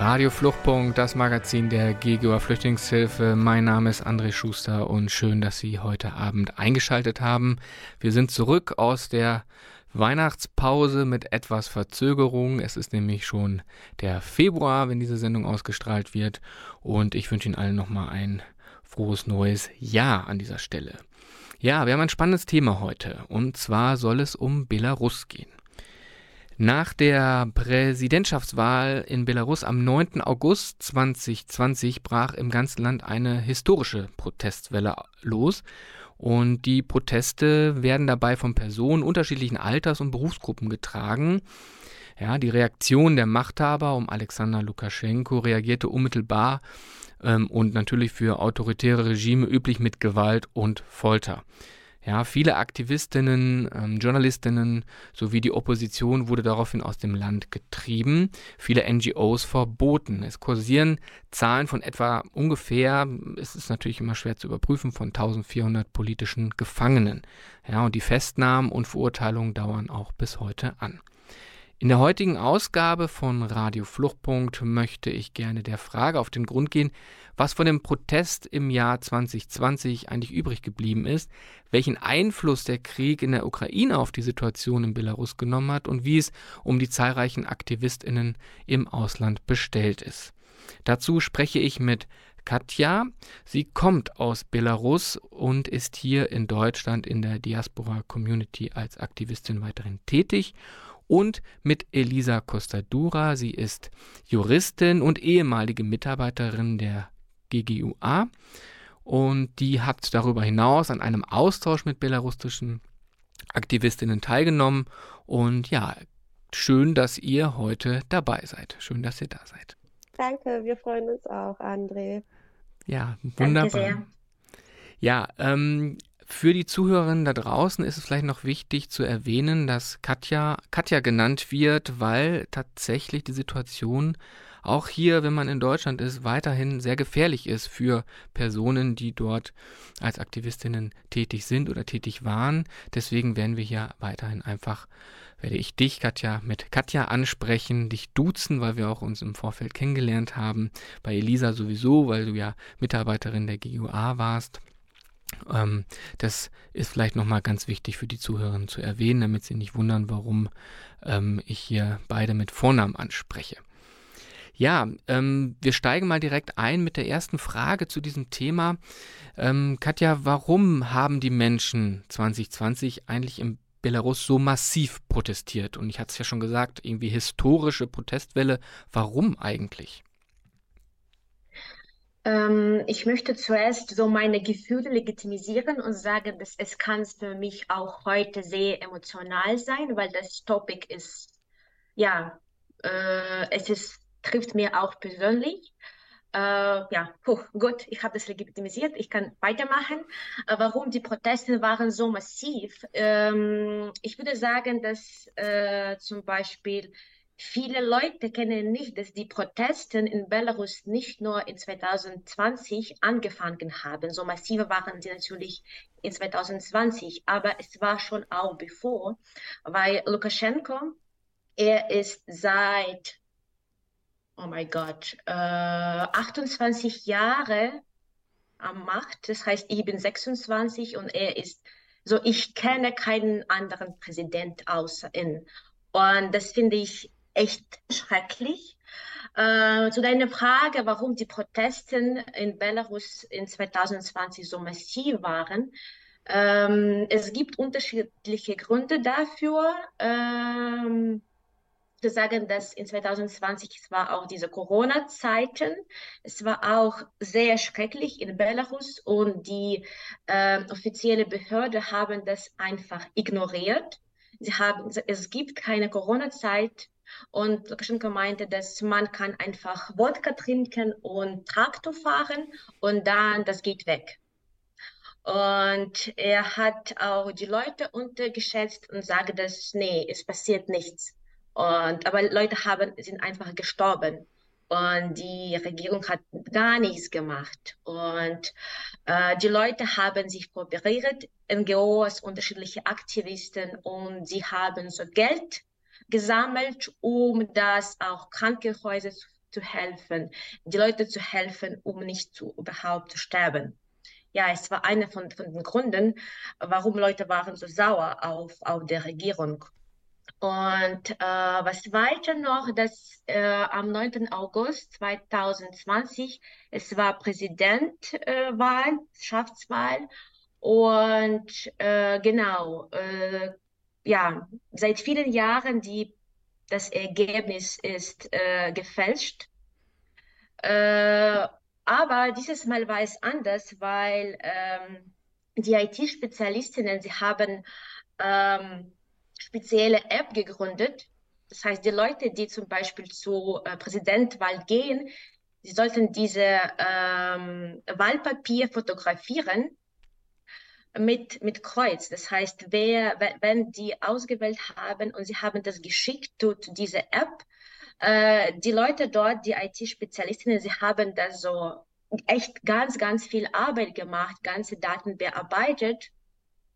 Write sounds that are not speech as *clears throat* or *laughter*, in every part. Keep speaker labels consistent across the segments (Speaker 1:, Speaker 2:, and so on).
Speaker 1: Radio Fluchtpunkt, das Magazin der GGOA Flüchtlingshilfe. Mein Name ist André Schuster und schön, dass Sie heute Abend eingeschaltet haben. Wir sind zurück aus der Weihnachtspause mit etwas Verzögerung. Es ist nämlich schon der Februar, wenn diese Sendung ausgestrahlt wird. Und ich wünsche Ihnen allen nochmal ein frohes neues Jahr an dieser Stelle. Ja, wir haben ein spannendes Thema heute. Und zwar soll es um Belarus gehen. Nach der Präsidentschaftswahl in Belarus am 9. August 2020 brach im ganzen Land eine historische Protestwelle los. Und die Proteste werden dabei von Personen unterschiedlichen Alters und Berufsgruppen getragen. Ja, die Reaktion der Machthaber um Alexander Lukaschenko reagierte unmittelbar ähm, und natürlich für autoritäre Regime üblich mit Gewalt und Folter. Ja, viele Aktivistinnen, ähm, Journalistinnen sowie die Opposition wurde daraufhin aus dem Land getrieben, viele NGOs verboten. Es kursieren Zahlen von etwa ungefähr, es ist natürlich immer schwer zu überprüfen, von 1400 politischen Gefangenen. Ja, und die Festnahmen und Verurteilungen dauern auch bis heute an. In der heutigen Ausgabe von Radio Fluchtpunkt möchte ich gerne der Frage auf den Grund gehen, was von dem Protest im Jahr 2020 eigentlich übrig geblieben ist, welchen Einfluss der Krieg in der Ukraine auf die Situation in Belarus genommen hat und wie es um die zahlreichen Aktivistinnen im Ausland bestellt ist. Dazu spreche ich mit Katja. Sie kommt aus Belarus und ist hier in Deutschland in der Diaspora Community als Aktivistin weiterhin tätig und mit Elisa Costadura. Sie ist Juristin und ehemalige Mitarbeiterin der GGUA und die hat darüber hinaus an einem Austausch mit belarussischen Aktivistinnen teilgenommen und ja, schön, dass ihr heute dabei seid. Schön, dass ihr da seid.
Speaker 2: Danke, wir freuen uns auch, André.
Speaker 1: Ja, wunderbar. Danke sehr. Ja, ähm, für die Zuhörerinnen da draußen ist es vielleicht noch wichtig zu erwähnen, dass Katja, Katja genannt wird, weil tatsächlich die Situation auch hier, wenn man in Deutschland ist, weiterhin sehr gefährlich ist für Personen, die dort als Aktivistinnen tätig sind oder tätig waren. Deswegen werden wir hier weiterhin einfach, werde ich dich, Katja, mit Katja ansprechen, dich duzen, weil wir auch uns im Vorfeld kennengelernt haben. Bei Elisa sowieso, weil du ja Mitarbeiterin der GUA warst. Ähm, das ist vielleicht nochmal ganz wichtig für die Zuhörerinnen zu erwähnen, damit sie nicht wundern, warum ähm, ich hier beide mit Vornamen anspreche. Ja, ähm, wir steigen mal direkt ein mit der ersten Frage zu diesem Thema. Ähm, Katja, warum haben die Menschen 2020 eigentlich im Belarus so massiv protestiert? Und ich hatte es ja schon gesagt, irgendwie historische Protestwelle. Warum eigentlich?
Speaker 3: Ähm, ich möchte zuerst so meine Gefühle legitimisieren und sagen, dass es kann für mich auch heute sehr emotional sein, weil das Topic ist, ja, äh, es ist, trifft mir auch persönlich. Äh, ja, puh, gut, ich habe das legitimisiert, ich kann weitermachen. Äh, warum die Proteste waren so massiv? Ähm, ich würde sagen, dass äh, zum Beispiel Viele Leute kennen nicht, dass die Proteste in Belarus nicht nur in 2020 angefangen haben. So massive waren sie natürlich in 2020, aber es war schon auch bevor, weil Lukaschenko, er ist seit, oh mein Gott, äh, 28 Jahre am Macht. Das heißt, ich bin 26 und er ist so, ich kenne keinen anderen Präsident außer ihn. Und das finde ich echt schrecklich. Äh, zu deiner Frage, warum die Proteste in Belarus in 2020 so massiv waren. Ähm, es gibt unterschiedliche Gründe dafür. Ähm, zu sagen, dass in 2020 es war auch diese Corona-Zeiten. Es war auch sehr schrecklich in Belarus und die äh, offizielle Behörde haben das einfach ignoriert. Sie haben, es gibt keine Corona-Zeit Und Lukaschenko meinte, dass man kann einfach Wodka trinken und Traktor fahren und dann das geht weg. Und er hat auch die Leute untergeschätzt und sagte, dass nee, es passiert nichts. Und, aber Leute haben, sind einfach gestorben. Und die Regierung hat gar nichts gemacht. Und äh, die Leute haben sich kooperiert, NGOs, unterschiedliche Aktivisten, und sie haben so Geld gesammelt, um das auch Krankenhäuser zu, zu helfen, die Leute zu helfen, um nicht zu, überhaupt zu sterben. Ja, es war einer von, von den Gründen, warum Leute waren so sauer auf, auf der Regierung. Und äh, was weiter noch, dass äh, am 9. August 2020, es war Präsidentwahl, äh, Schaftswahl. Und äh, genau, äh, ja, seit vielen Jahren die, das Ergebnis ist äh, gefälscht. aber dieses Mal war es anders, weil ähm, die IT-Spezialistinnen, sie haben ähm, spezielle App gegründet. Das heißt, die Leute, die zum Beispiel zur äh, Präsidentwahl gehen, sie sollten diese ähm, Wahlpapier fotografieren mit, mit Kreuz. Das heißt, wer, wenn die ausgewählt haben und sie haben das geschickt tut diese App, äh, die Leute dort, die IT-Spezialistinnen, sie haben das so echt ganz, ganz viel Arbeit gemacht, ganze Daten bearbeitet.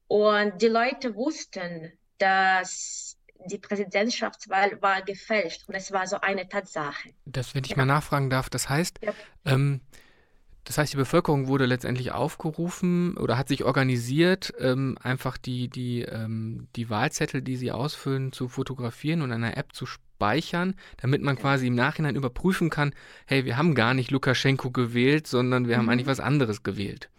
Speaker 3: Und die Leute wussten, dass die Präsidentschaftswahl war gefälscht und es war so eine Tatsache.
Speaker 1: Das, wenn ich ja. mal nachfragen darf, das heißt, ja. ähm, das heißt, die Bevölkerung wurde letztendlich aufgerufen oder hat sich organisiert, ähm, einfach die, die, ähm, die Wahlzettel, die sie ausfüllen, zu fotografieren und in einer App zu speichern, damit man quasi im Nachhinein überprüfen kann, hey, wir haben gar nicht Lukaschenko gewählt, sondern wir mhm. haben eigentlich was anderes gewählt.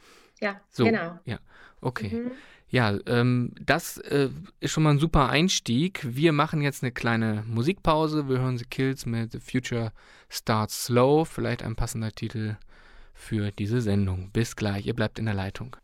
Speaker 3: Ja, so, genau.
Speaker 1: Ja, okay. Mhm. Ja, ähm, das äh, ist schon mal ein super Einstieg. Wir machen jetzt eine kleine Musikpause. Wir hören The Kills mit The Future Starts Slow. Vielleicht ein passender Titel für diese Sendung. Bis gleich, ihr bleibt in der Leitung.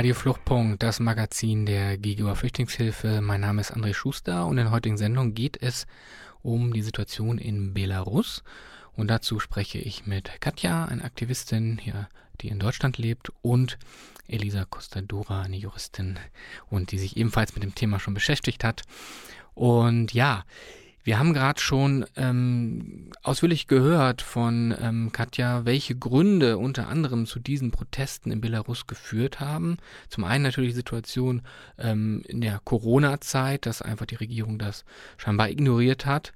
Speaker 1: Radio Fluchtpunkt, das Magazin der Gegenüber Flüchtlingshilfe. Mein Name ist André Schuster und in der heutigen Sendung geht es um die Situation in Belarus. Und dazu spreche ich mit Katja, eine Aktivistin hier, die in Deutschland lebt, und Elisa Costadura, eine Juristin, und die sich ebenfalls mit dem Thema schon beschäftigt hat. Und ja, wir haben gerade schon ähm, ausführlich gehört von ähm, Katja, welche Gründe unter anderem zu diesen Protesten in Belarus geführt haben. Zum einen natürlich die Situation ähm, in der Corona-Zeit, dass einfach die Regierung das scheinbar ignoriert hat,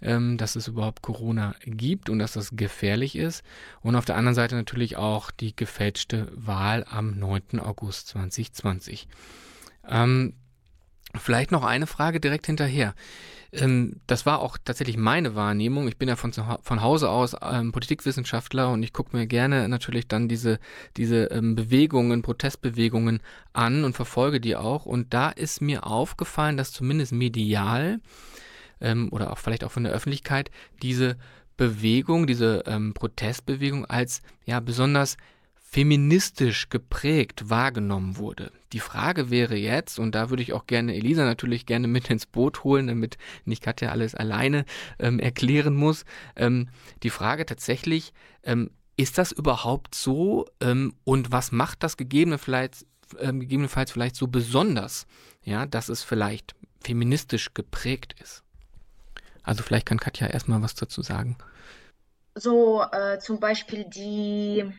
Speaker 1: ähm, dass es überhaupt Corona gibt und dass das gefährlich ist. Und auf der anderen Seite natürlich auch die gefälschte Wahl am 9. August 2020. Ähm, vielleicht noch eine Frage direkt hinterher. Ähm, das war auch tatsächlich meine Wahrnehmung. Ich bin ja von, von Hause aus ähm, Politikwissenschaftler und ich gucke mir gerne natürlich dann diese, diese ähm, Bewegungen, Protestbewegungen an und verfolge die auch. Und da ist mir aufgefallen, dass zumindest medial ähm, oder auch vielleicht auch von der Öffentlichkeit diese Bewegung, diese ähm, Protestbewegung als ja besonders feministisch geprägt wahrgenommen wurde. Die Frage wäre jetzt, und da würde ich auch gerne Elisa natürlich gerne mit ins Boot holen, damit nicht Katja alles alleine ähm, erklären muss. Ähm, die Frage tatsächlich, ähm, ist das überhaupt so ähm, und was macht das gegebenenfalls, ähm, gegebenenfalls vielleicht so besonders, ja, dass es vielleicht feministisch geprägt ist? Also vielleicht kann Katja erstmal was dazu sagen.
Speaker 3: So äh, zum Beispiel die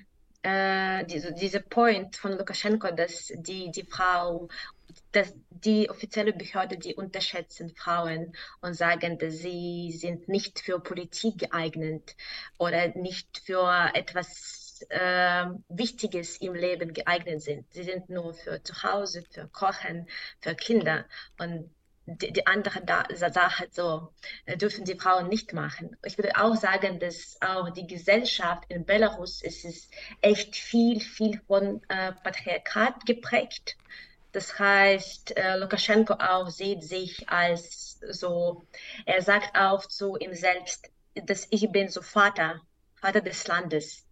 Speaker 3: äh, diese, diese Point von Lukaschenko, dass die, die Frau, dass die offizielle Behörde, die unterschätzen Frauen und sagen, dass sie sind nicht für Politik geeignet oder nicht für etwas äh, Wichtiges im Leben geeignet sind. Sie sind nur für zu Hause, für Kochen, für Kinder. Und die, die andere da, Sache so äh, dürfen die Frauen nicht machen. Ich würde auch sagen, dass auch die Gesellschaft in Belarus ist es echt viel, viel von äh, Patriarchat geprägt. Das heißt, äh, Lukaschenko auch sieht sich als so, er sagt auch zu ihm selbst, dass ich bin so Vater, Vater des Landes.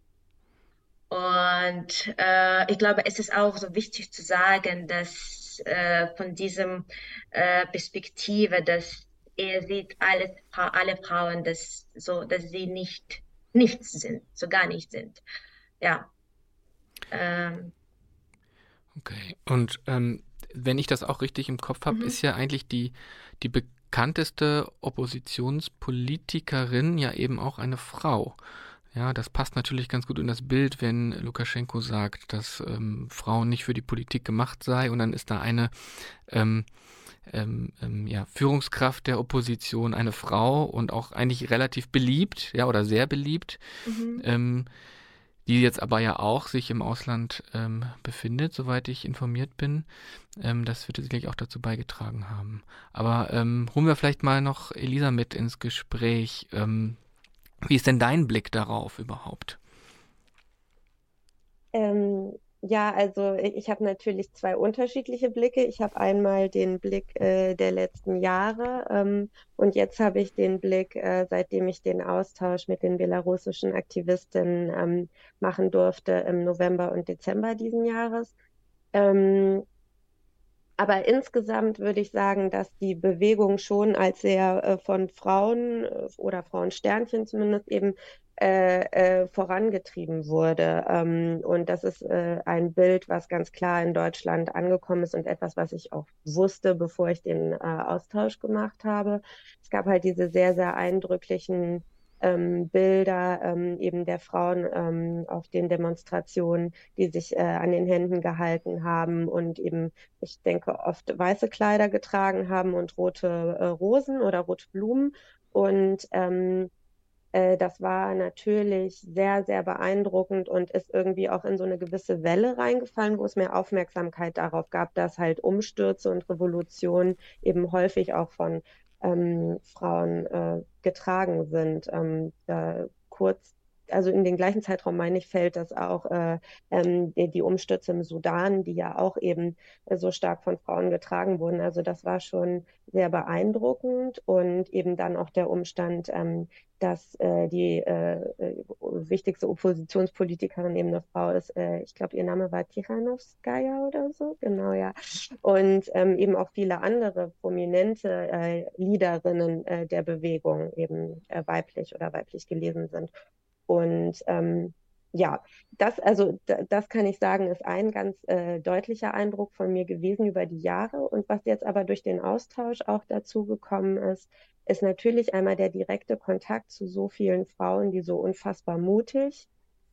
Speaker 3: Und äh, ich glaube, es ist auch so wichtig zu sagen, dass äh, von diesem äh, Perspektive, dass er sieht alle, alle Frauen, dass, so, dass sie nicht nichts sind, so gar nicht sind. Ja. Ähm.
Speaker 1: Okay. Und ähm, wenn ich das auch richtig im Kopf habe, mhm. ist ja eigentlich die, die bekannteste Oppositionspolitikerin ja eben auch eine Frau. Ja, das passt natürlich ganz gut in das Bild, wenn Lukaschenko sagt, dass ähm, Frauen nicht für die Politik gemacht sei und dann ist da eine ähm, ähm, ähm, ja, Führungskraft der Opposition, eine Frau und auch eigentlich relativ beliebt, ja, oder sehr beliebt, mhm. ähm, die jetzt aber ja auch sich im Ausland ähm, befindet, soweit ich informiert bin. Das wird sicherlich auch dazu beigetragen haben. Aber holen wir vielleicht mal noch Elisa mit ins Gespräch. Wie ist denn dein Blick darauf überhaupt?
Speaker 2: Ähm, ja, also ich habe natürlich zwei unterschiedliche Blicke. Ich habe einmal den Blick äh, der letzten Jahre ähm, und jetzt habe ich den Blick, äh, seitdem ich den Austausch mit den belarussischen Aktivistinnen ähm, machen durfte im November und Dezember diesen Jahres. Ähm, aber insgesamt würde ich sagen, dass die Bewegung schon als sehr äh, von Frauen äh, oder Frauensternchen zumindest eben äh, äh, vorangetrieben wurde. Ähm, und das ist äh, ein Bild, was ganz klar in Deutschland angekommen ist und etwas, was ich auch wusste, bevor ich den äh, Austausch gemacht habe. Es gab halt diese sehr, sehr eindrücklichen ähm, Bilder ähm, eben der Frauen ähm, auf den Demonstrationen, die sich äh, an den Händen gehalten haben und eben, ich denke, oft weiße Kleider getragen haben und rote äh, Rosen oder rote Blumen. Und ähm, äh, das war natürlich sehr, sehr beeindruckend und ist irgendwie auch in so eine gewisse Welle reingefallen, wo es mehr Aufmerksamkeit darauf gab, dass halt Umstürze und Revolutionen eben häufig auch von ähm, Frauen äh, getragen sind. Ähm, da kurz also in den gleichen Zeitraum meine ich, fällt das auch äh, ähm, die, die, Umstürze im Sudan, die ja auch eben äh, so stark von Frauen getragen wurden. Also das war schon sehr beeindruckend und eben dann auch der Umstand, ähm, dass äh, die äh, wichtigste Oppositionspolitikerin eben eine Frau ist. Äh, ich glaube, ihr Name war Tichanowskaja oder so, genau, ja. Und ähm, eben auch viele andere prominente Leaderinnen der Bewegung eben weiblich oder weiblich gelesen sind. Und ähm, ja, das, also das kann ich sagen, ist ein ganz äh, deutlicher Eindruck von mir gewesen über die Jahre. Und was jetzt aber durch den Austausch auch dazu gekommen ist, ist natürlich einmal der direkte Kontakt zu so vielen Frauen, die so unfassbar mutig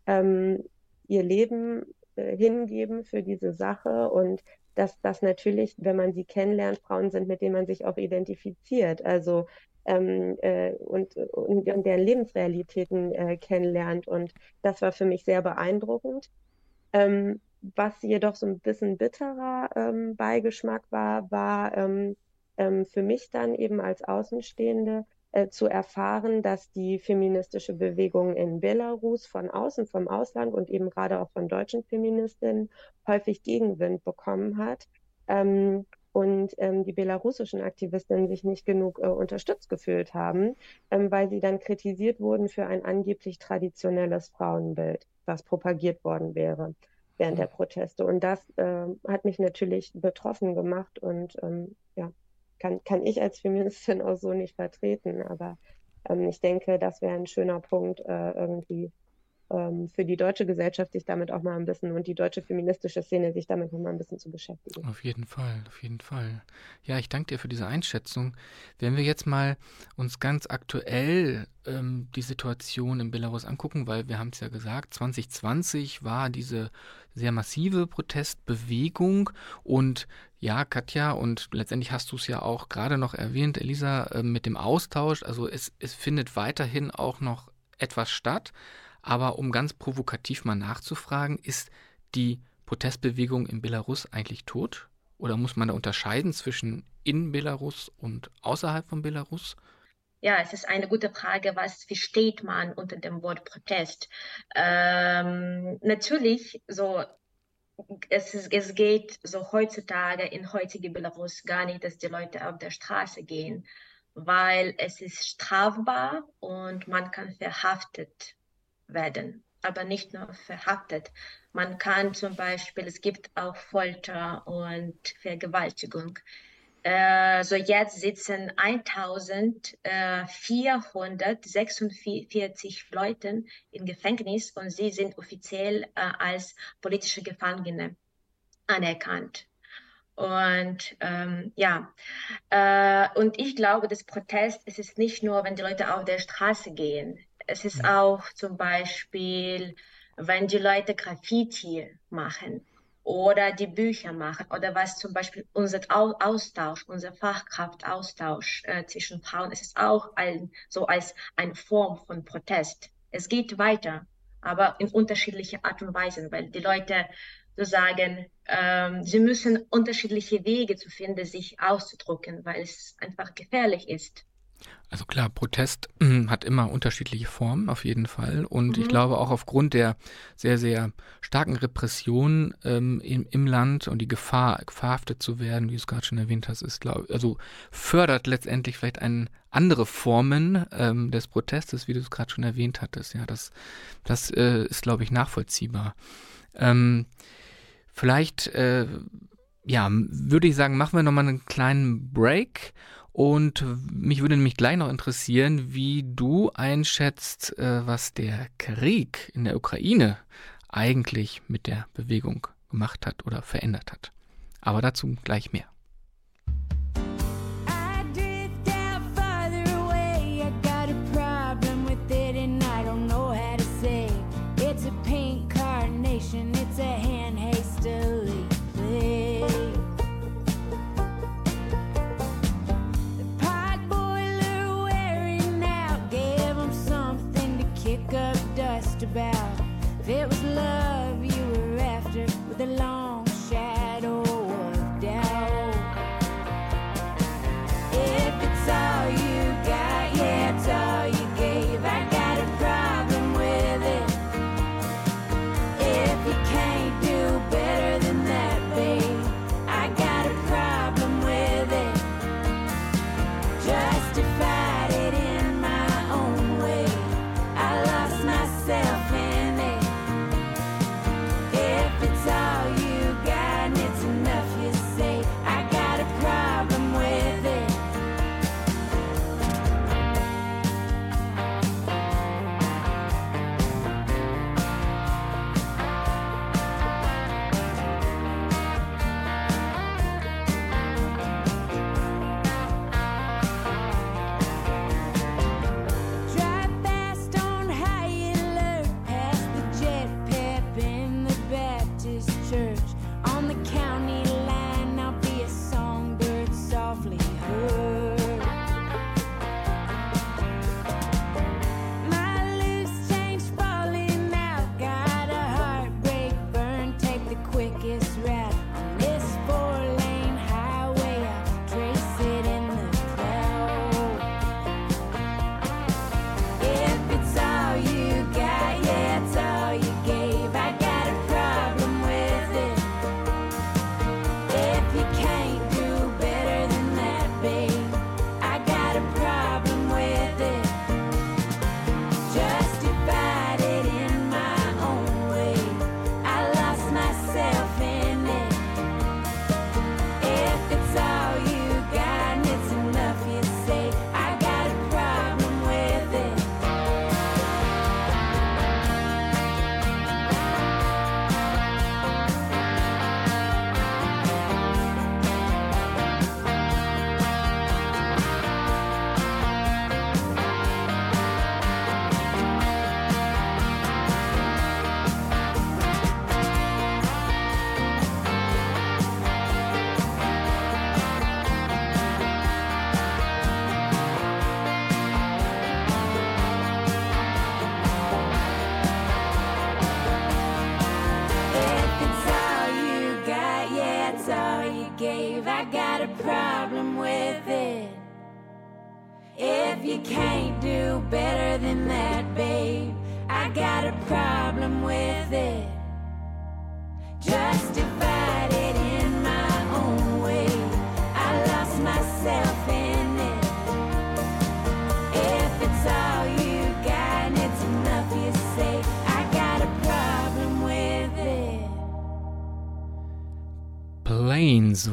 Speaker 2: ähm, ihr Leben äh, hingeben für diese Sache und dass das natürlich, wenn man sie kennenlernt, Frauen sind, mit denen man sich auch identifiziert. Also ähm, äh, und, und, und, deren Lebensrealitäten äh, kennenlernt. Und das war für mich sehr beeindruckend. Ähm, was jedoch so ein bisschen bitterer ähm, Beigeschmack war, war ähm, ähm, für mich dann eben als Außenstehende äh, zu erfahren, dass die feministische Bewegung in Belarus von außen, vom Ausland und eben gerade auch von deutschen Feministinnen häufig Gegenwind bekommen hat. Und ähm, die belarussischen Aktivistinnen sich nicht genug äh, unterstützt gefühlt haben, ähm, weil sie dann kritisiert wurden für ein angeblich traditionelles Frauenbild, was propagiert worden wäre während der Proteste. Und das äh, hat mich natürlich betroffen gemacht und ähm, ja, kann, kann ich als Feministin auch so nicht vertreten. Aber ähm, ich denke, das wäre ein schöner Punkt, äh, irgendwie ähm, für die deutsche Gesellschaft sich damit auch mal ein bisschen und die deutsche feministische Szene sich damit noch mal ein bisschen zu beschäftigen.
Speaker 1: Auf jeden Fall, auf jeden Fall. Ja, ich danke dir für diese Einschätzung. Wenn wir jetzt mal uns ganz aktuell ähm, die Situation in Belarus angucken, weil wir haben es ja gesagt, 2020 war diese sehr massive Protestbewegung und ja, Katja, und letztendlich hast du es ja auch gerade noch erwähnt, Elisa, äh, mit dem Austausch. Also es, es findet weiterhin auch noch etwas statt. Aber um ganz provokativ mal nachzufragen, ist die Protestbewegung in Belarus eigentlich tot? Oder muss man da unterscheiden zwischen in Belarus und außerhalb von Belarus?
Speaker 3: Ja, es ist eine gute Frage, was versteht man unter dem Wort Protest? Ähm, natürlich, so es, ist, es geht so heutzutage in heutige Belarus gar nicht, dass die Leute auf der Straße gehen, weil es ist strafbar und man kann verhaftet werden, aber nicht nur verhaftet. Man kann zum Beispiel, es gibt auch Folter und Vergewaltigung. Äh, so jetzt sitzen 1446 Leute im Gefängnis und sie sind offiziell äh, als politische Gefangene anerkannt. Und ähm, ja, äh, und ich glaube, das Protest es ist nicht nur, wenn die Leute auf der Straße gehen. Es ist auch zum Beispiel, wenn die Leute Graffiti machen oder die Bücher machen oder was zum Beispiel unser Austausch, unser Fachkraftaustausch äh, zwischen Frauen, es ist auch ein, so als eine Form von Protest. Es geht weiter, aber in unterschiedliche Art und Weise, weil die Leute so sagen, ähm, sie müssen unterschiedliche Wege zu finden, sich auszudrücken, weil es einfach gefährlich ist.
Speaker 1: Also klar, Protest *clears throat* hat immer unterschiedliche Formen, auf jeden Fall. Und mhm. ich glaube auch aufgrund der sehr, sehr starken Repression ähm, im, im, Land und die Gefahr, verhaftet zu werden, wie du es gerade schon erwähnt hast, ist, glaube also fördert letztendlich vielleicht ein, andere Formen ähm, des Protestes, wie du es gerade schon erwähnt hattest. Ja, das, das äh, ist, glaube ich, nachvollziehbar. Ähm, vielleicht, äh, ja, würde ich sagen, machen wir nochmal einen kleinen Break und mich würde nämlich gleich noch interessieren, wie du einschätzt, äh, was der Krieg in der Ukraine eigentlich mit der Bewegung gemacht hat oder verändert hat. Aber dazu gleich mehr.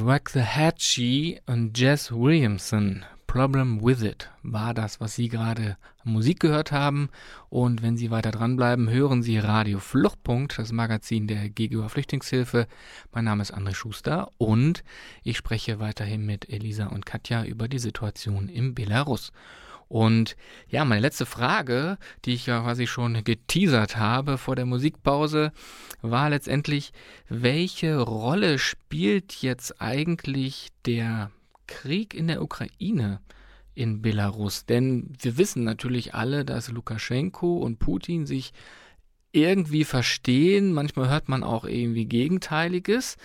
Speaker 1: Waxahachie und Jess Williamson. Problem with It war das, was Sie gerade Musik gehört haben. Und wenn Sie weiter dranbleiben, hören Sie Radio Fluchtpunkt, das Magazin der GGUA Flüchtlingshilfe. Mein Name ist André Schuster und ich spreche weiterhin mit Elisa und Katja über die Situation im Belarus. Und ja, meine letzte Frage, die ich ja quasi schon geteasert habe vor der Musikpause, war letztendlich, welche Rolle spielt jetzt eigentlich der Krieg in der Ukraine in Belarus? Denn wir wissen natürlich alle, dass Lukaschenko und Putin sich irgendwie verstehen. Manchmal hört man auch irgendwie Gegenteiliges.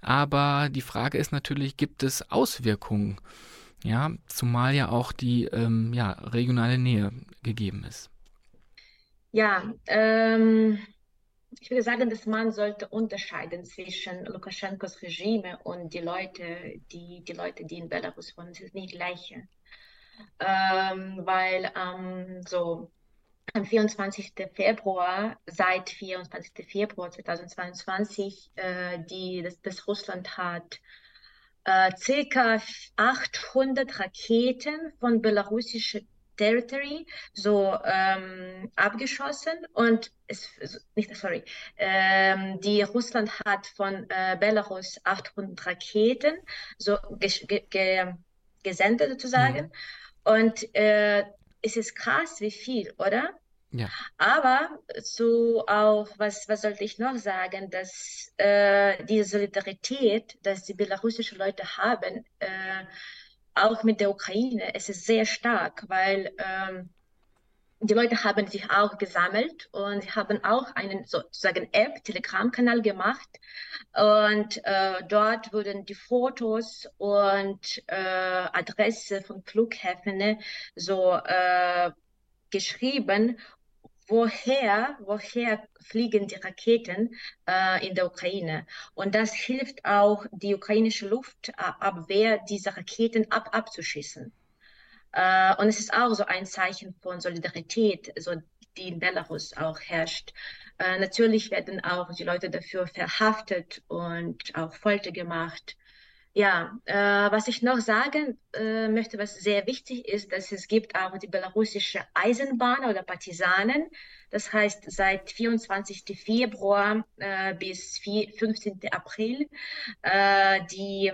Speaker 1: Aber die Frage ist natürlich, gibt es Auswirkungen? Ja, zumal ja auch die ähm, ja, regionale Nähe gegeben ist.
Speaker 3: Ja, ähm, ich würde sagen, dass man sollte unterscheiden zwischen Lukaschenkos Regime und die Leute, die, die Leute, die in Belarus wohnen. Ist nicht gleiche. Ähm, weil ähm, so am 24. Februar, seit 24. Februar 2022, äh, die, das, das Russland hat äh, circa 800 Raketen von belarussischen Territory so ähm, abgeschossen und es, nicht, sorry, ähm, die Russland hat von äh, Belarus 800 Raketen so ge ge gesendet sozusagen mhm. und äh, es ist krass, wie viel, oder?
Speaker 1: Ja.
Speaker 3: Aber so auch, was, was sollte ich noch sagen, dass äh, die Solidarität, dass die belarussischen Leute haben, äh, auch mit der Ukraine, es ist sehr stark, weil ähm, die Leute haben sich auch gesammelt und sie haben auch einen sozusagen App, Telegram-Kanal gemacht und äh, dort wurden die Fotos und äh, Adresse von Flughäfen so äh, geschrieben woher, woher fliegen die Raketen äh, in der Ukraine. Und das hilft auch, die ukrainische Luftabwehr diese Raketen ab abzuschießen. Äh, und es ist auch so ein Zeichen von Solidarität, so, die in Belarus auch herrscht. Äh, natürlich werden auch die Leute dafür verhaftet und auch Folter gemacht. Ja, äh, was ich noch sagen äh, möchte, was sehr wichtig ist, dass es gibt auch die belarussische Eisenbahn oder Partisanen. Das heißt, seit 24. Februar äh, bis 4, 15. April äh, die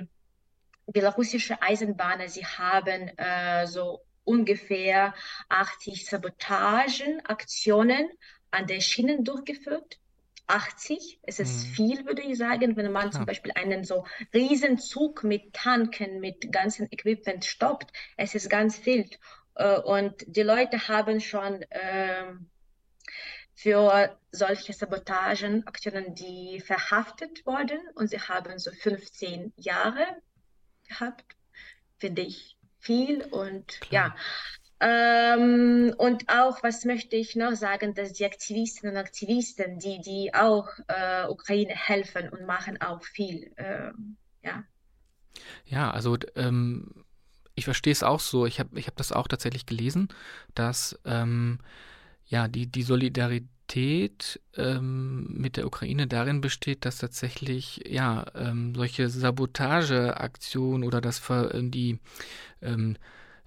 Speaker 3: belarussische Eisenbahnen, sie haben äh, so ungefähr 80 Sabotagenaktionen an der Schienen durchgeführt. 80. Es ist mhm. viel, würde ich sagen, wenn man Klar. zum Beispiel einen so Riesenzug mit Tanken, mit ganzem Equipment stoppt. Es ist ganz viel. Äh, und die Leute haben schon ähm, für solche Sabotagenaktionen, die verhaftet wurden und sie haben so 15 Jahre gehabt, finde ich viel und Klar. ja, ähm, und auch, was möchte ich noch sagen, dass die Aktivistinnen und Aktivisten, die, die auch äh, Ukraine helfen und machen auch viel. Äh, ja.
Speaker 1: Ja, also ähm, ich verstehe es auch so. Ich habe ich hab das auch tatsächlich gelesen, dass ähm, ja, die, die Solidarität ähm, mit der Ukraine darin besteht, dass tatsächlich ja ähm, solche Sabotageaktionen oder das die ähm,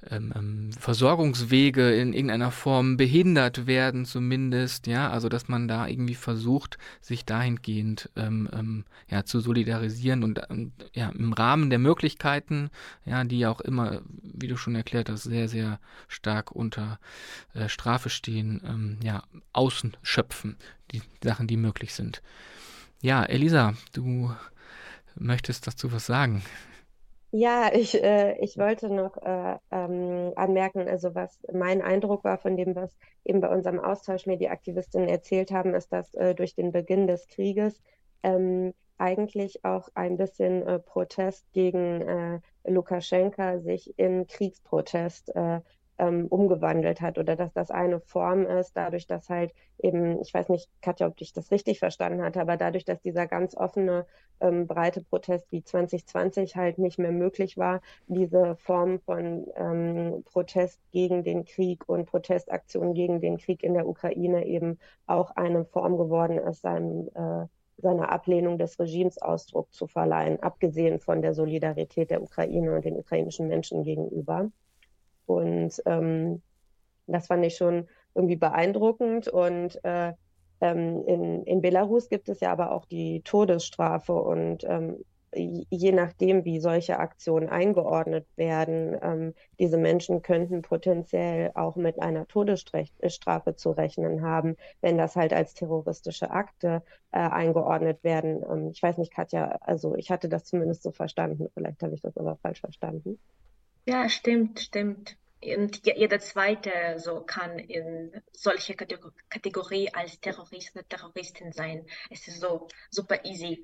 Speaker 1: ähm, ähm, Versorgungswege in irgendeiner Form behindert werden, zumindest, ja, also dass man da irgendwie versucht, sich dahingehend ähm, ähm, ja, zu solidarisieren und ähm, ja, im Rahmen der Möglichkeiten, ja, die auch immer, wie du schon erklärt hast, sehr, sehr stark unter äh, Strafe stehen, ja, außen schöpfen, die Sachen, die möglich sind. Ja, Elisa, du möchtest dazu was sagen?
Speaker 2: Ja, ich, äh, ich wollte noch äh, ähm, anmerken, also was mein Eindruck war von dem, was eben bei unserem Austausch mir die Aktivistinnen erzählt haben, ist, dass äh, durch den Beginn des Krieges ähm, eigentlich auch ein bisschen äh, Protest gegen äh, Lukaschenka sich in Kriegsprotest äh, ähm, umgewandelt hat oder dass das eine Form ist, dadurch, dass halt eben, ich weiß nicht, Katja, ob ich das richtig verstanden hatte, aber dadurch, dass dieser ganz offene, ähm, breite Protest wie 2020 halt nicht mehr möglich war, diese Form von ähm, Protest gegen den Krieg und Protestaktionen gegen den Krieg in der Ukraine eben auch eine Form geworden ist, seinem äh, seiner Ablehnung des Regimes Ausdruck zu verleihen, abgesehen von der Solidarität der Ukraine und den ukrainischen Menschen gegenüber. Und ähm, das fand ich schon irgendwie beeindruckend. Und äh, ähm, in, in Belarus gibt es ja aber auch die Todesstrafe. Und ähm, je nachdem, wie solche Aktionen eingeordnet werden, ähm, diese Menschen könnten potenziell auch mit einer Todesstrafe zu rechnen haben, wenn das halt als terroristische Akte äh, eingeordnet werden. Ähm, ich weiß nicht, Katja, also ich hatte das zumindest so verstanden, vielleicht habe ich das aber falsch verstanden.
Speaker 3: Ja, stimmt, stimmt. Und jeder Zweite so kann in solche Kategorie als Terrorist oder Terroristin sein. Es ist so super easy.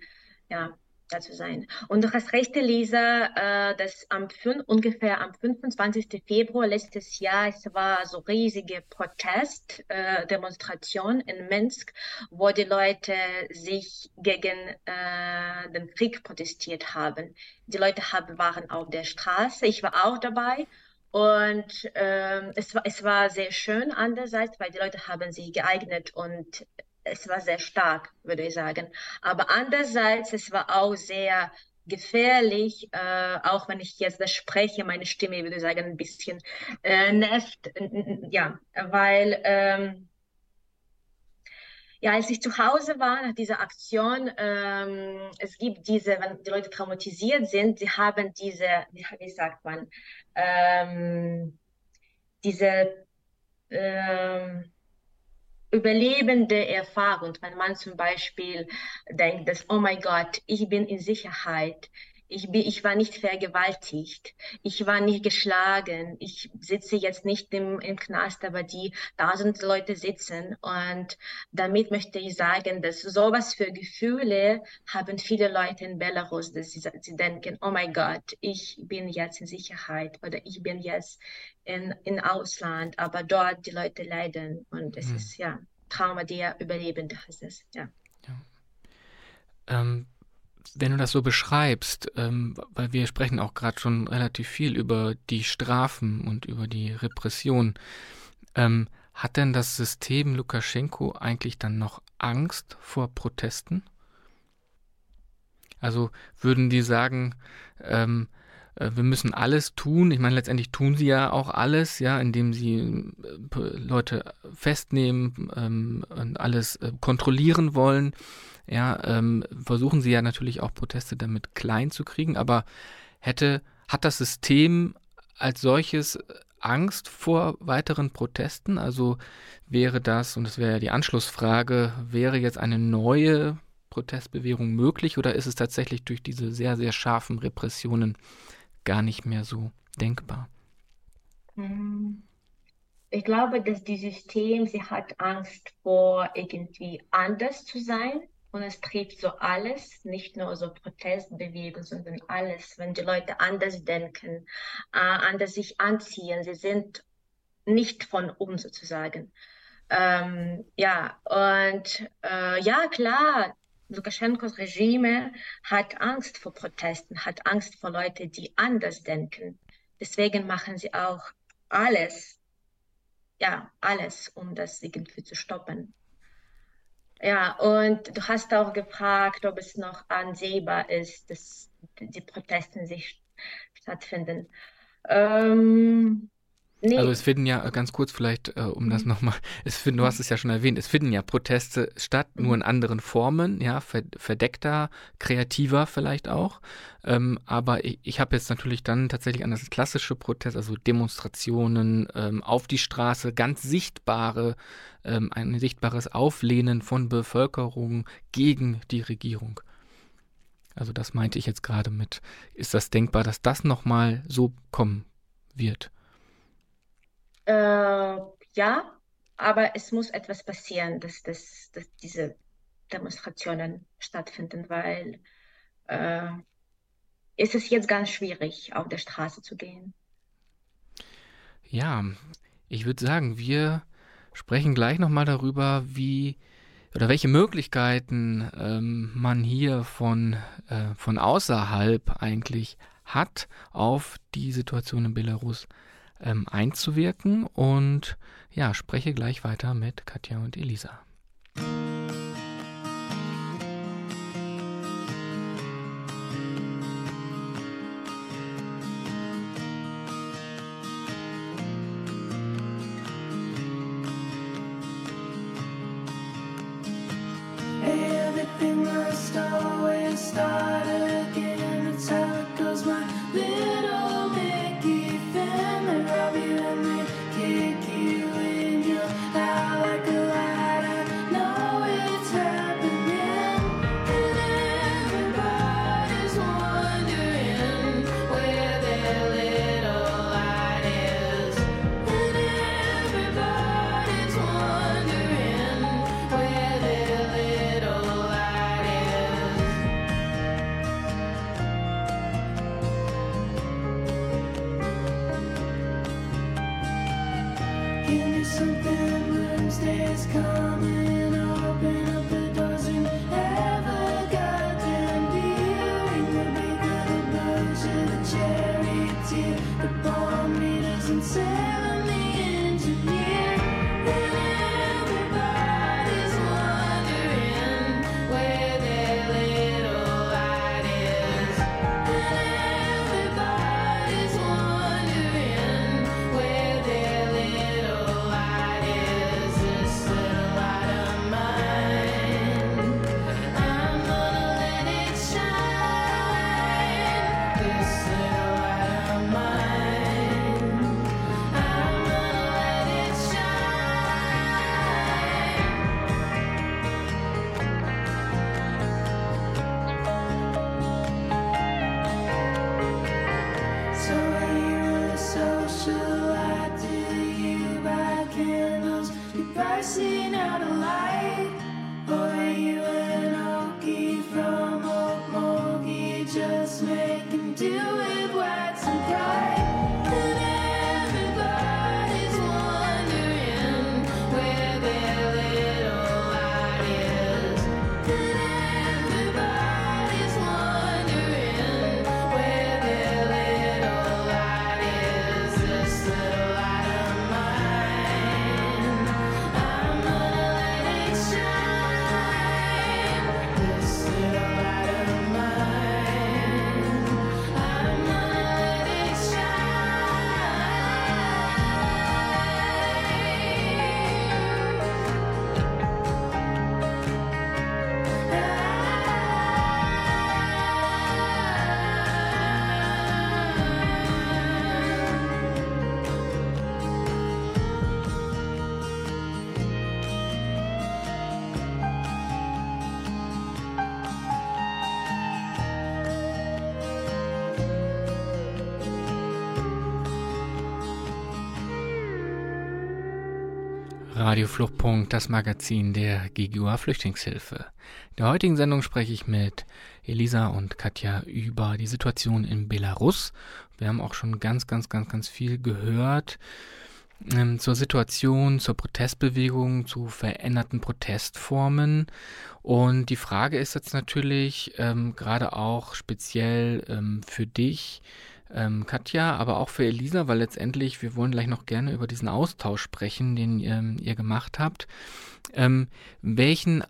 Speaker 3: Ja, dazu sein. Und du hast recht, Lisa, äh, dass am 5, ungefähr am 25. Februar letztes Jahr, es war so riesige Protestdemonstration äh, in Minsk, wo die Leute sich gegen äh, den Krieg protestiert haben. Die Leute waren auf der Straße, ich war auch dabei. Und ähm, es, war, es war sehr schön andererseits, weil die Leute haben sich geeignet und es war sehr stark, würde ich sagen. Aber andererseits, es war auch sehr gefährlich, äh, auch wenn ich jetzt das spreche, meine Stimme, würde ich sagen, ein bisschen äh, nervt. Ja, weil ähm, ja, als ich zu Hause war nach dieser Aktion, ähm, es gibt diese, wenn die Leute traumatisiert sind, sie haben diese, wie, wie sagt man, ähm, diese ähm, überlebende Erfahrung, wenn man zum Beispiel denkt, dass, oh mein Gott, ich bin in Sicherheit, ich, bin, ich war nicht vergewaltigt, ich war nicht geschlagen, ich sitze jetzt nicht im, im Knast, aber die tausend Leute sitzen. Und damit möchte ich sagen, dass sowas für Gefühle haben viele Leute in Belarus, dass sie, sie denken, oh mein Gott, ich bin jetzt in Sicherheit oder ich bin jetzt in, in Ausland, aber dort die Leute leiden und es hm. ist ja Trauma der Überlebende heißt es, ja. ja.
Speaker 1: Ähm wenn du das so beschreibst, ähm, weil wir sprechen auch gerade schon relativ viel über die Strafen und über die Repression, ähm, hat denn das System Lukaschenko eigentlich dann noch Angst vor Protesten? Also würden die sagen, ähm, äh, wir müssen alles tun. Ich meine, letztendlich tun sie ja auch alles, ja, indem sie äh, Leute festnehmen ähm, und alles äh, kontrollieren wollen ja, ähm, versuchen sie ja natürlich auch Proteste damit klein zu kriegen, aber hätte, hat das System als solches Angst vor weiteren Protesten? Also wäre das, und das wäre ja die Anschlussfrage, wäre jetzt eine neue Protestbewegung möglich oder ist es tatsächlich durch diese sehr, sehr scharfen Repressionen gar nicht mehr so denkbar?
Speaker 3: Hm. Ich glaube, dass die System, sie hat Angst vor irgendwie anders zu sein und es trifft so alles, nicht nur so Protestbewegung, sondern alles. Wenn die Leute anders denken, äh, anders sich anziehen, sie sind nicht von uns sozusagen. Ähm, ja, und äh, ja, klar, Lukaschenkos Regime hat Angst vor Protesten, hat Angst vor Leuten, die anders denken. Deswegen machen sie auch alles, ja, alles, um das irgendwie zu stoppen. Ja, und du hast auch gefragt, ob es noch ansehbar ist, dass die Proteste sich stattfinden. Ähm,
Speaker 1: Nee. Also es finden ja, ganz kurz vielleicht, äh, um das mhm. nochmal, es finden, du hast es ja schon erwähnt, es finden ja Proteste statt, mhm. nur in anderen Formen, ja, verdeckter, kreativer vielleicht auch. Ähm, aber ich, ich habe jetzt natürlich dann tatsächlich an das klassische Protest, also Demonstrationen ähm, auf die Straße, ganz sichtbare, ähm, ein sichtbares Auflehnen von Bevölkerung gegen die Regierung. Also das meinte ich jetzt gerade mit, ist das denkbar, dass das nochmal so kommen wird?
Speaker 3: Äh, ja, aber es muss etwas passieren, dass, dass, dass diese Demonstrationen stattfinden, weil äh, es ist jetzt ganz schwierig, auf der Straße zu gehen.
Speaker 1: Ja, ich würde sagen, wir sprechen gleich nochmal darüber, wie oder welche Möglichkeiten ähm, man hier von, äh, von außerhalb eigentlich hat, auf die Situation in Belarus ähm, einzuwirken. Und ja, spreche gleich weiter mit Katja und Elisa. Radio Fluchtpunkt, das Magazin der GGUA Flüchtlingshilfe. In der heutigen Sendung spreche ich mit Elisa und Katja über die Situation in Belarus. Wir haben auch schon ganz, ganz, ganz, ganz viel gehört ähm, zur Situation, zur Protestbewegung, zu veränderten Protestformen. Und die Frage ist jetzt natürlich ähm, gerade auch speziell ähm, für dich, ähm, Katja, aber auch für Elisa, weil letztendlich, wir wollen gleich noch gerne über diesen Austausch sprechen, den ähm, ihr gemacht habt. Ähm, welchen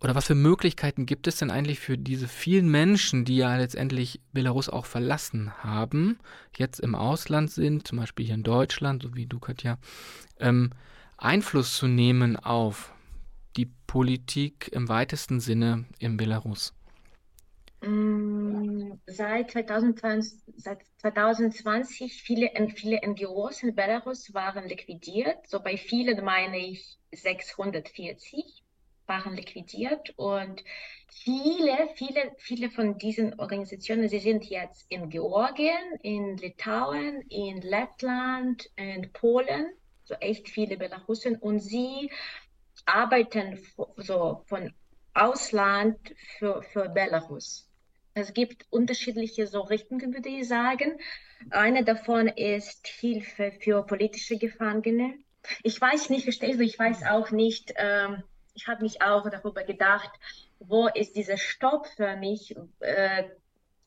Speaker 1: oder was für Möglichkeiten gibt es denn eigentlich für diese vielen Menschen, die ja letztendlich Belarus auch verlassen haben, jetzt im Ausland sind, zum Beispiel hier in Deutschland, so wie du, Katja, ähm, Einfluss zu nehmen auf die Politik im weitesten Sinne in Belarus?
Speaker 3: Mm, Seit 2020, seit 2020 viele, viele NGOs in Belarus waren liquidiert. So bei vielen meine ich 640 waren liquidiert und viele, viele, viele von diesen Organisationen, sie sind jetzt in Georgien, in Litauen, in Lettland, in Polen, so echt viele Belarusen und sie arbeiten so von Ausland für, für Belarus. Es gibt unterschiedliche so Richtungen, würde ich sagen. Eine davon ist Hilfe für politische Gefangene. Ich weiß nicht, verstehst du, ich weiß auch nicht, ähm, ich habe mich auch darüber gedacht, wo ist dieser Stopp für mich, äh,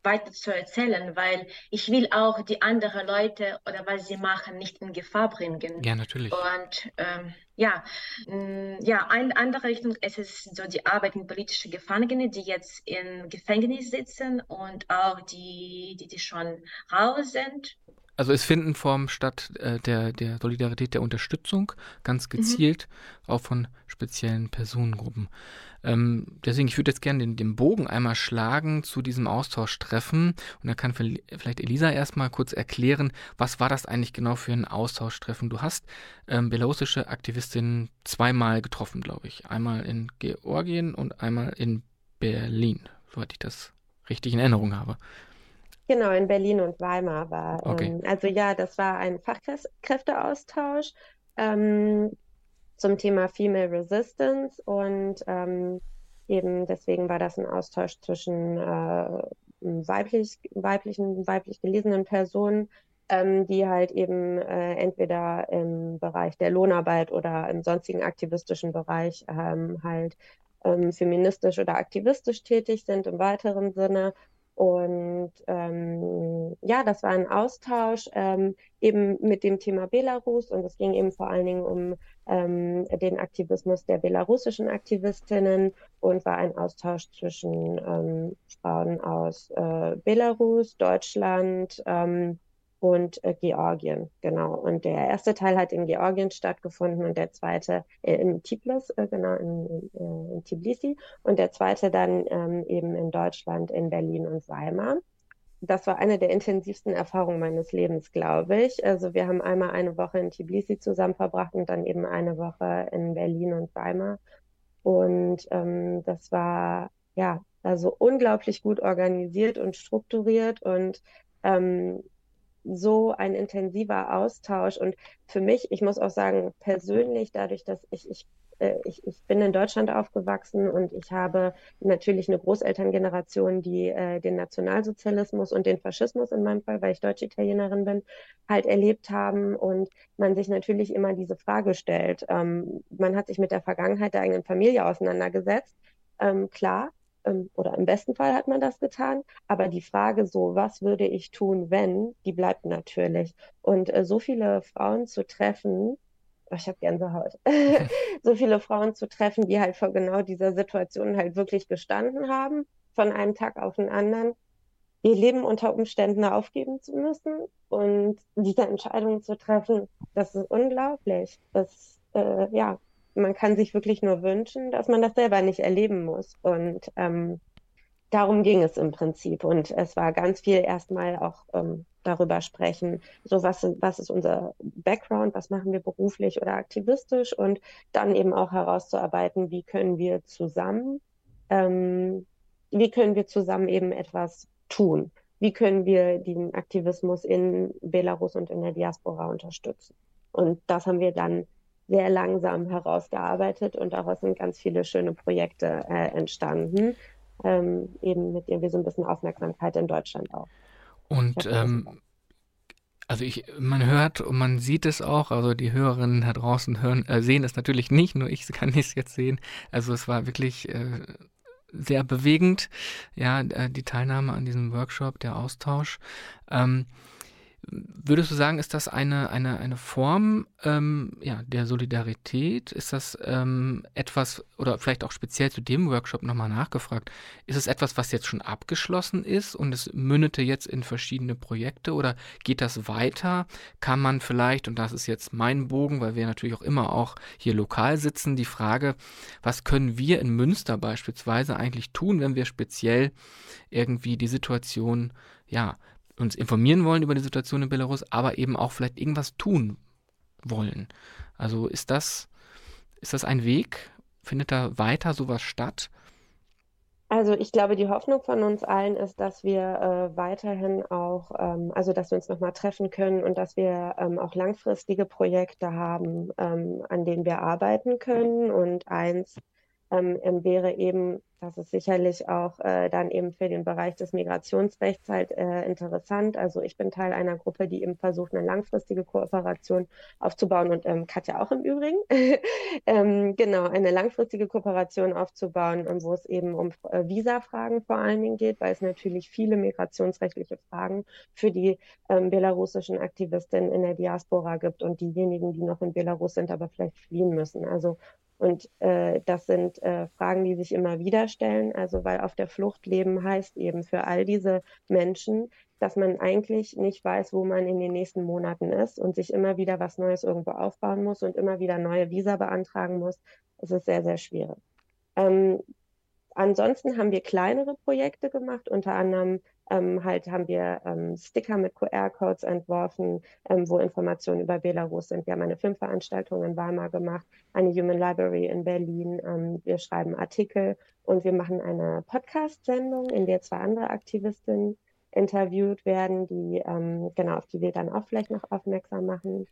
Speaker 3: weiter zu erzählen, weil ich will auch die anderen Leute oder was sie machen nicht in Gefahr bringen.
Speaker 1: Ja, natürlich.
Speaker 3: Und ähm, ja, mh, ja, eine andere Richtung ist es so die Arbeit mit politischen Gefangenen, die jetzt im Gefängnis sitzen und auch die, die, die schon raus sind.
Speaker 1: Also es finden Formen statt äh, der, der Solidarität, der Unterstützung, ganz gezielt, auch von speziellen Personengruppen. Ähm, deswegen, ich würde jetzt gerne den, den Bogen einmal schlagen zu diesem Austauschtreffen. Und da kann vielleicht Elisa erstmal kurz erklären, was war das eigentlich genau für ein Austauschtreffen? Du hast ähm, belarussische Aktivistinnen zweimal getroffen, glaube ich. Einmal in Georgien und einmal in Berlin, soweit ich das richtig in Erinnerung habe.
Speaker 2: Genau, in Berlin und Weimar war.
Speaker 1: Okay.
Speaker 2: Ähm, also ja, das war ein Fachkräfteaustausch ähm, zum Thema Female Resistance und ähm, eben deswegen war das ein Austausch zwischen äh, weiblich, weiblichen, weiblich gelesenen Personen, ähm, die halt eben äh, entweder im Bereich der Lohnarbeit oder im sonstigen aktivistischen Bereich ähm, halt ähm, feministisch oder aktivistisch tätig sind im weiteren Sinne. Und ähm, ja, das war ein Austausch ähm, eben mit dem Thema Belarus. Und es ging eben vor allen Dingen um ähm, den Aktivismus der belarussischen Aktivistinnen und war ein Austausch zwischen ähm, Frauen aus äh, Belarus, Deutschland ähm, und äh, Georgien, genau. Und der erste Teil hat in Georgien stattgefunden und der zweite äh, in Tiflis, äh, genau, in, in, äh, in Tbilisi und der zweite dann ähm, eben in Deutschland, in Berlin und Weimar. Das war eine der intensivsten Erfahrungen meines Lebens, glaube ich. Also wir haben einmal eine Woche in Tbilisi zusammen verbracht und dann eben eine Woche in Berlin und Weimar. Und ähm, das war ja also unglaublich gut organisiert und strukturiert und ähm, so ein intensiver Austausch. Und für mich, ich muss auch sagen, persönlich, dadurch, dass ich, ich, äh, ich, ich bin in Deutschland aufgewachsen und ich habe natürlich eine Großelterngeneration, die äh, den Nationalsozialismus und den Faschismus in meinem Fall, weil ich Deutsch-Italienerin bin, halt erlebt haben und man sich natürlich immer diese Frage stellt. Ähm, man hat sich mit der Vergangenheit der eigenen Familie auseinandergesetzt. Ähm, klar, oder im besten Fall hat man das getan. Aber die Frage so, was würde ich tun, wenn, die bleibt natürlich. Und äh, so viele Frauen zu treffen, oh, ich habe Gänsehaut, *laughs* so viele Frauen zu treffen, die halt vor genau dieser Situation halt wirklich gestanden haben, von einem Tag auf den anderen, ihr Leben unter Umständen aufgeben zu müssen und diese Entscheidung zu treffen, das ist unglaublich. Das, äh, ja, man kann sich wirklich nur wünschen, dass man das selber nicht erleben muss. Und ähm, darum ging es im Prinzip. Und es war ganz viel erstmal auch ähm, darüber sprechen, so was, was ist unser Background, was machen wir beruflich oder aktivistisch und dann eben auch herauszuarbeiten, wie können wir zusammen, ähm, wie können wir zusammen eben etwas tun? Wie können wir den Aktivismus in Belarus und in der Diaspora unterstützen? Und das haben wir dann sehr langsam herausgearbeitet und daraus sind ganz viele schöne Projekte äh, entstanden, ähm, eben mit denen wir so ein bisschen Aufmerksamkeit in Deutschland auch.
Speaker 1: Und ähm, also ich, man hört und man sieht es auch, also die Hörerinnen da draußen hören, äh, sehen es natürlich nicht, nur ich *laughs* kann es jetzt sehen. Also es war wirklich äh, sehr bewegend, ja, äh, die Teilnahme an diesem Workshop, der Austausch. Ähm, Würdest du sagen, ist das eine, eine, eine Form ähm, ja, der Solidarität? Ist das ähm, etwas, oder vielleicht auch speziell zu dem Workshop nochmal nachgefragt, ist es etwas, was jetzt schon abgeschlossen ist und es mündete jetzt in verschiedene Projekte oder geht das weiter? Kann man vielleicht, und das ist jetzt mein Bogen, weil wir natürlich auch immer auch hier lokal sitzen, die Frage, was können wir in Münster beispielsweise eigentlich tun, wenn wir speziell irgendwie die Situation, ja, uns informieren wollen über die Situation in Belarus, aber eben auch vielleicht irgendwas tun wollen. Also ist das, ist das ein Weg? Findet da weiter sowas statt?
Speaker 2: Also ich glaube, die Hoffnung von uns allen ist, dass wir äh, weiterhin auch, ähm, also dass wir uns nochmal treffen können und dass wir ähm, auch langfristige Projekte haben, ähm, an denen wir arbeiten können. Und eins ähm, ähm, wäre eben, das ist sicherlich auch äh, dann eben für den Bereich des Migrationsrechts halt äh, interessant. Also ich bin Teil einer Gruppe, die eben versucht, eine langfristige Kooperation aufzubauen und ähm, Katja auch im Übrigen. *laughs* ähm, genau, eine langfristige Kooperation aufzubauen, ähm, wo es eben um äh, Visa-Fragen vor allen Dingen geht, weil es natürlich viele migrationsrechtliche Fragen für die ähm, belarussischen Aktivistinnen in der Diaspora gibt und diejenigen, die noch in Belarus sind, aber vielleicht fliehen müssen. Also und äh, das sind äh, Fragen, die sich immer wieder stellen. Also weil auf der Flucht leben heißt eben für all diese Menschen, dass man eigentlich nicht weiß, wo man in den nächsten Monaten ist und sich immer wieder was Neues irgendwo aufbauen muss und immer wieder neue Visa beantragen muss. Es ist sehr, sehr schwierig. Ähm, ansonsten haben wir kleinere Projekte gemacht, unter anderem ähm, halt haben wir ähm, Sticker mit QR-Codes entworfen, ähm, wo Informationen über Belarus sind. Wir haben eine Filmveranstaltung in Weimar gemacht, eine Human Library in Berlin. Ähm, wir schreiben Artikel und wir machen eine Podcast-Sendung, in der zwei andere Aktivistinnen interviewt werden, die ähm, genau auf die wir dann auch vielleicht noch aufmerksam machen.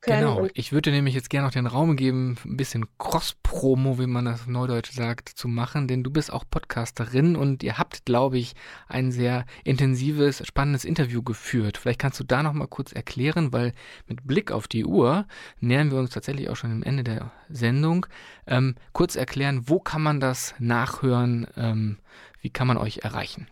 Speaker 1: Genau, ich würde nämlich jetzt gerne noch den Raum geben, ein bisschen Cross-Promo, wie man das Neudeutsch sagt, zu machen, denn du bist auch Podcasterin und ihr habt, glaube ich, ein sehr intensives, spannendes Interview geführt. Vielleicht kannst du da noch mal kurz erklären, weil mit Blick auf die Uhr nähern wir uns tatsächlich auch schon am Ende der Sendung. Ähm, kurz erklären, wo kann man das nachhören? Ähm, wie kann man euch erreichen?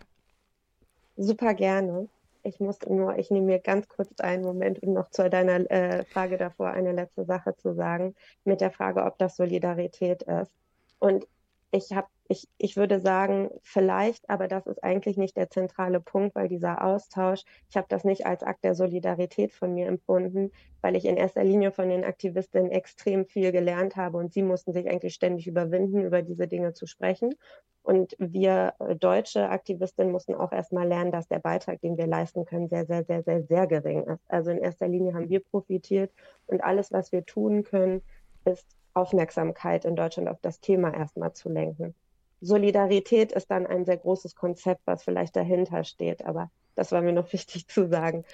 Speaker 2: Super gerne. Ich muss nur, ich nehme mir ganz kurz einen Moment, um noch zu deiner äh, Frage davor eine letzte Sache zu sagen, mit der Frage, ob das Solidarität ist. Und ich habe, ich, ich würde sagen, vielleicht, aber das ist eigentlich nicht der zentrale Punkt, weil dieser Austausch, ich habe das nicht als Akt der Solidarität von mir empfunden, weil ich in erster Linie von den Aktivistinnen extrem viel gelernt habe und sie mussten sich eigentlich ständig überwinden, über diese Dinge zu sprechen. Und wir äh, deutsche Aktivistinnen mussten auch erstmal lernen, dass der Beitrag, den wir leisten können, sehr, sehr, sehr, sehr, sehr gering ist. Also in erster Linie haben wir profitiert und alles, was wir tun können, ist Aufmerksamkeit in Deutschland auf das Thema erstmal zu lenken. Solidarität ist dann ein sehr großes Konzept, was vielleicht dahinter steht, aber das war mir noch *laughs* wichtig zu sagen.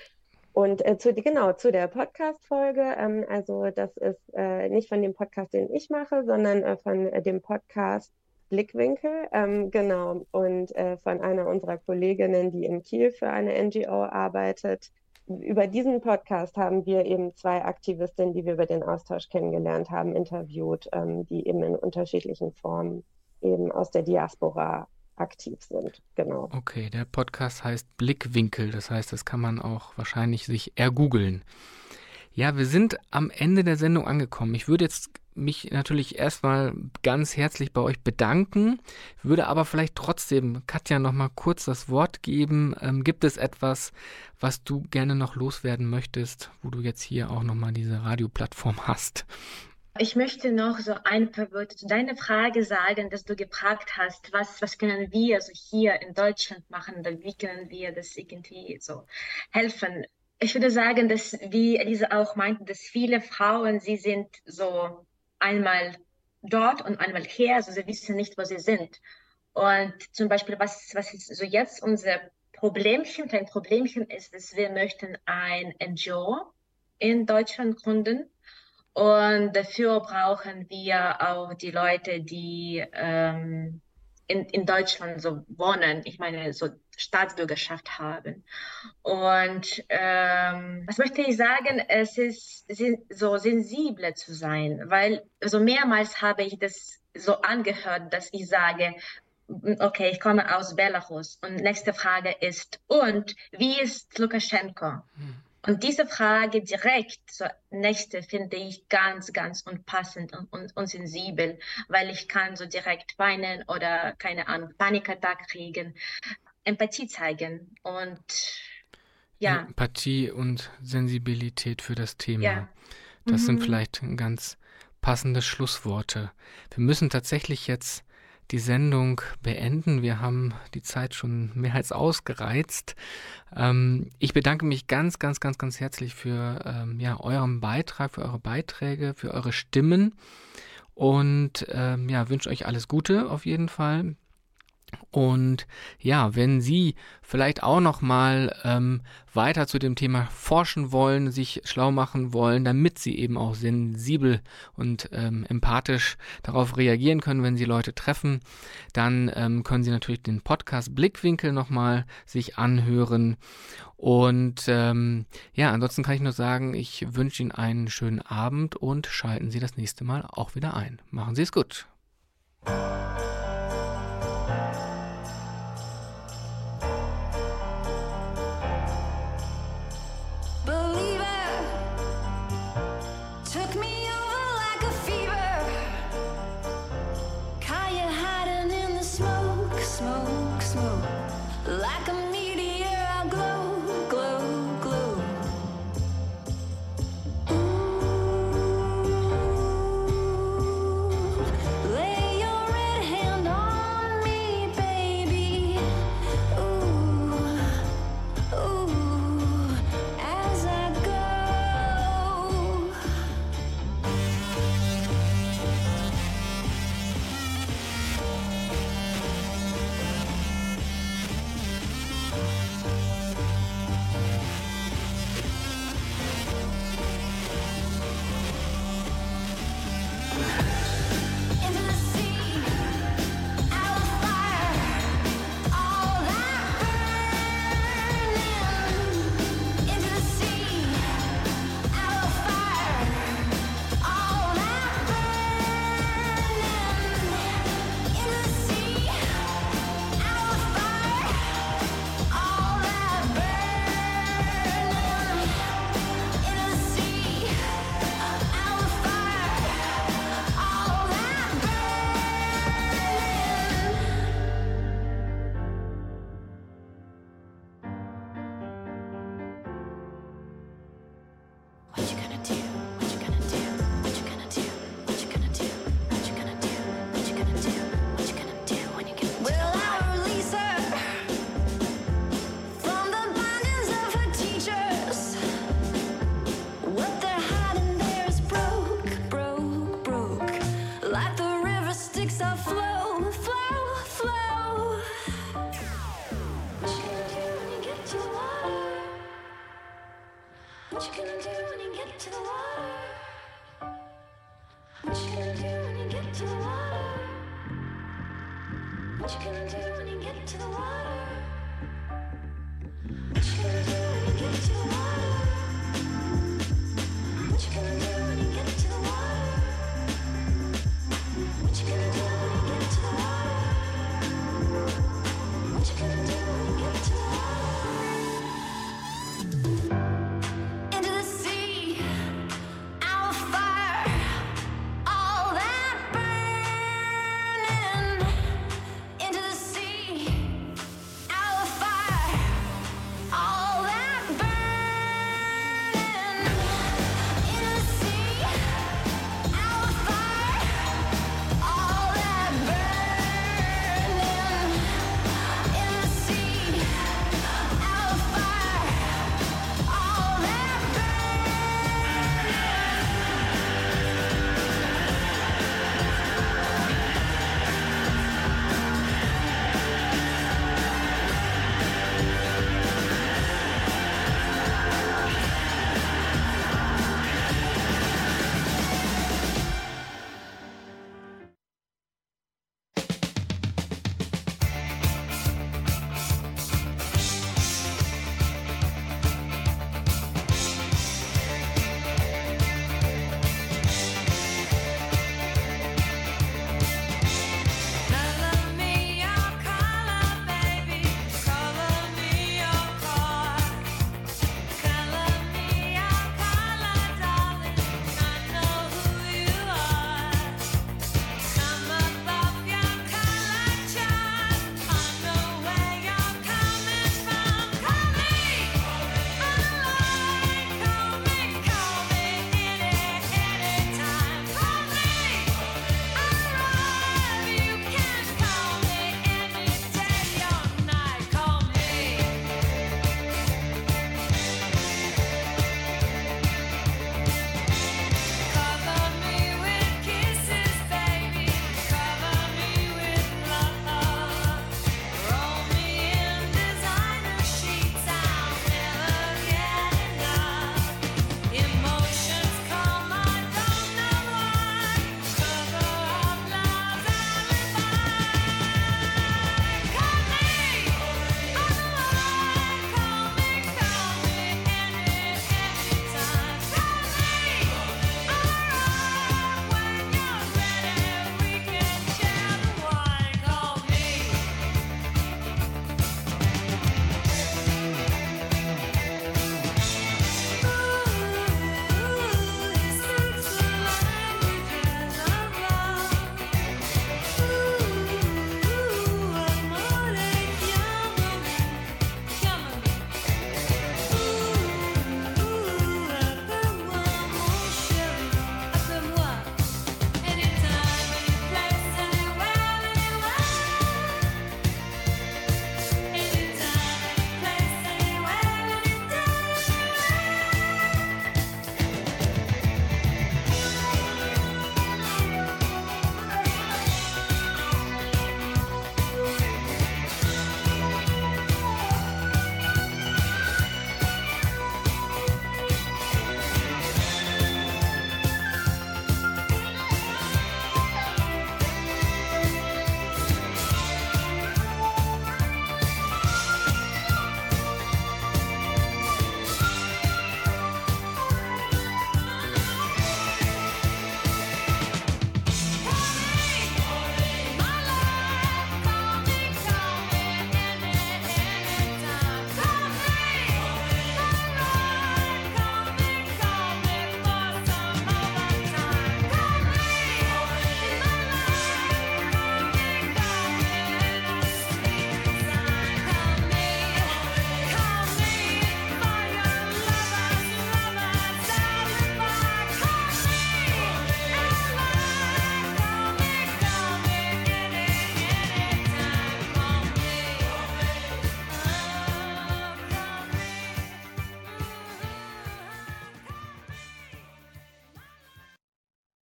Speaker 2: Und äh, zu, genau, zu der Podcast-Folge, ähm, also das ist äh, nicht von dem Podcast, den ich mache, sondern äh, von äh, dem Podcast Blickwinkel, ähm, genau, und äh, von einer unserer Kolleginnen, die in Kiel für eine NGO arbeitet. Über diesen Podcast haben wir eben zwei Aktivistinnen, die wir über den Austausch kennengelernt haben, interviewt, ähm, die eben in unterschiedlichen Formen eben aus der Diaspora aktiv sind. Genau.
Speaker 1: Okay, der Podcast heißt Blickwinkel, das heißt, das kann man auch wahrscheinlich sich ergoogeln. Ja, wir sind am Ende der Sendung angekommen. Ich würde jetzt mich natürlich erstmal ganz herzlich bei euch bedanken, würde aber vielleicht trotzdem Katja noch mal kurz das Wort geben. Ähm, gibt es etwas, was du gerne noch loswerden möchtest, wo du jetzt hier auch noch mal diese Radioplattform *laughs* hast?
Speaker 3: Ich möchte noch so ein paar Worte zu deiner Frage sagen, dass du gefragt hast, was, was können wir so hier in Deutschland machen, oder wie können wir das irgendwie so helfen. Ich würde sagen, dass, wie Elisa auch meinte, dass viele Frauen, sie sind so einmal dort und einmal hier, also sie wissen nicht, wo sie sind. Und zum Beispiel, was, was ist so jetzt unser Problemchen, kein Problemchen ist, dass wir möchten ein NGO in Deutschland gründen. Und dafür brauchen wir auch die Leute, die ähm, in, in Deutschland so wohnen, ich meine, so Staatsbürgerschaft haben. Und ähm, was möchte ich sagen? Es ist so sensibler zu sein, weil so mehrmals habe ich das so angehört, dass ich sage, okay, ich komme aus Belarus. Und nächste Frage ist, und wie ist Lukaschenko? Und diese Frage direkt, so nächste, finde ich ganz, ganz unpassend und, und, und sensibel, weil ich kann so direkt weinen oder, keine Ahnung, Panikattack kriegen, Empathie zeigen und ja,
Speaker 1: Empathie und Sensibilität für das Thema.
Speaker 3: Ja.
Speaker 1: Das sind
Speaker 3: Mhm.
Speaker 1: vielleicht ganz passende Schlussworte. Wir müssen tatsächlich jetzt die Sendung beenden. Wir haben die Zeit schon mehr als ausgereizt. Ähm, ich bedanke mich ganz, ganz, ganz, ganz herzlich für ähm, ja, euren Beitrag, für eure Beiträge, für eure Stimmen und ähm, ja, wünsche euch alles Gute auf jeden Fall. Und ja, wenn Sie vielleicht auch noch mal ähm, weiter zu dem Thema forschen wollen, sich schlau machen wollen, damit Sie eben auch sensibel und ähm, empathisch darauf reagieren können, wenn Sie Leute treffen, dann ähm, können Sie natürlich den Podcast Blickwinkel noch mal sich anhören. Und ähm, ja, ansonsten kann ich nur sagen, ich wünsche Ihnen einen schönen Abend und schalten Sie das nächste Mal auch wieder ein. Machen Sie es gut.
Speaker 4: Thank you.